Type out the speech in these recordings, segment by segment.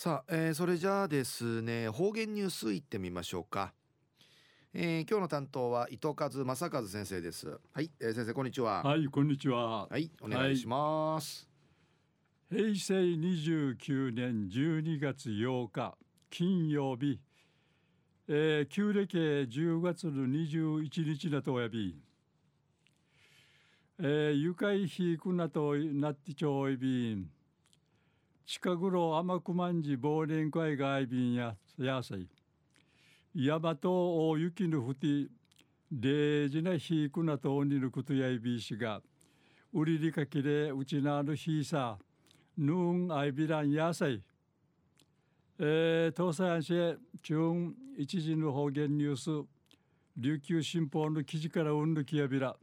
さあ、えー、それじゃあですね方言ニュースいってみましょうか、えー、今日の担当は糸数正和先生です。はい、えー、先生こんにちは。はいこんにちは。はいお願いします、はい、平成29年12月8日金曜日。えー、旧暦10月の21日だとおやび、えー、愉快ひくなとなってちょいび。ん近頃甘くまんじ忘年会があいびんややさい山と大雪のふてデージなひくなとおにることやいびしが売りりかきれうちなあるひさぬんあいびらんやさいえー、東西安市中一時の方言ニュース琉球新報の記事からうんぬきやびら。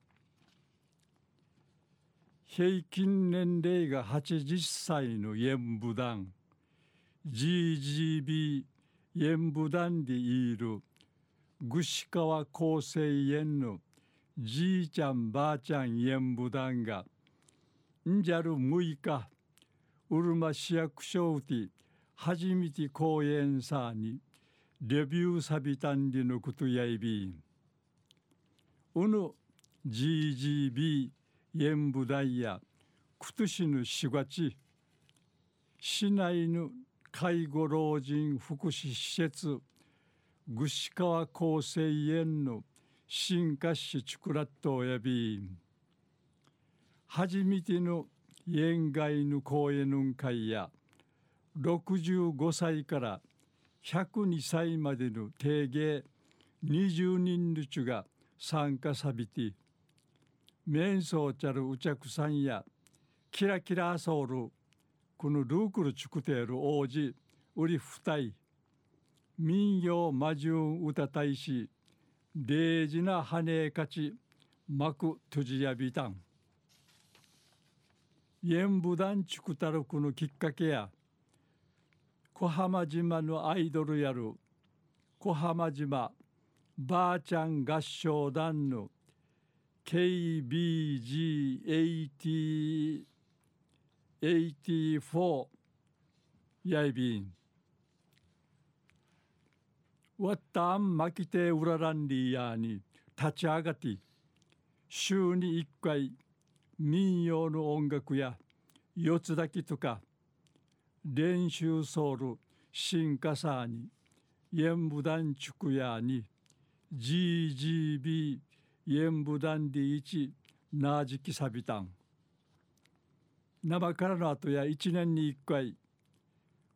平均年齢が80歳の演武団。GGB 演武団でいる串川厚生園のじいちゃんばあちゃん演武団が。んじゃる6日うるま市役所うて初めて公演さにレビューサビタンリのことやいびん。うぬ GGB 演武大やくとしぬしがち市内の介護老人福祉施設串川厚生園の新化市チクラットやび。初めての園外の公演会や65歳から102歳までの定芸20人のちが参加さびて面相ちゃるうちゃくさんやキラキラソウルこのルークルチクテール王子ウリフタイ民謡魔順歌大使デージな羽勝ち幕トジヤビタンイエンブダンチクタルクのきっかけや小浜島のアイドルやる小浜島ばあちゃん合唱団の KBG80 84やいびん。わったんまきてうららんりやに立ち上がって週に一回民謡の音楽や四つだきとか練習ソウル新華サーに演武団畜屋に GGB 演武団で一なじきさびたん生からの後や一年に一回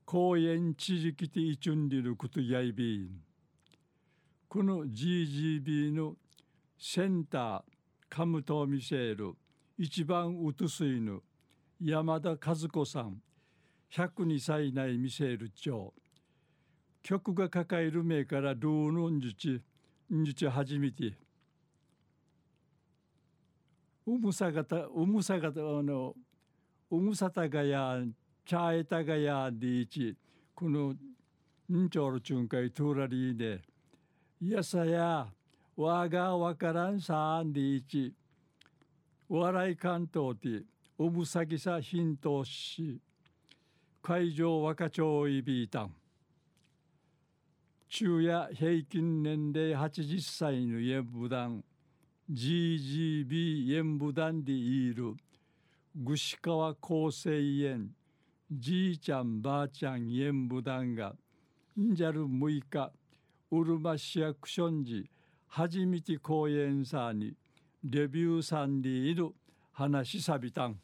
公園地域ていちゅんりることやいびんこの GGB のセンターカムトミセール一番うとすいぬ山田和子さん102歳内見せる長曲が抱える目からルーのんじちんじち初めてうむさがたうむさがたあのうむさたがやちゃえたがやでいちこのんちょるちゅんかいとらりでいやさやわがわからんさんでいち笑い関東でおむさぎさヒントし会場若町いびいたん昼夜平均年齢80歳の演武団 GGB 演武団でいる串川厚生園じいちゃんばあちゃん演武団がんじゃる6日うるま市役所んじ初めて公演さにデビューさんでいる話さびたん。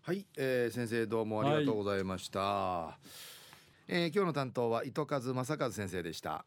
はい、えー、先生どうもありがとうございました、はい、えー、今日の担当は糸数正和先生でした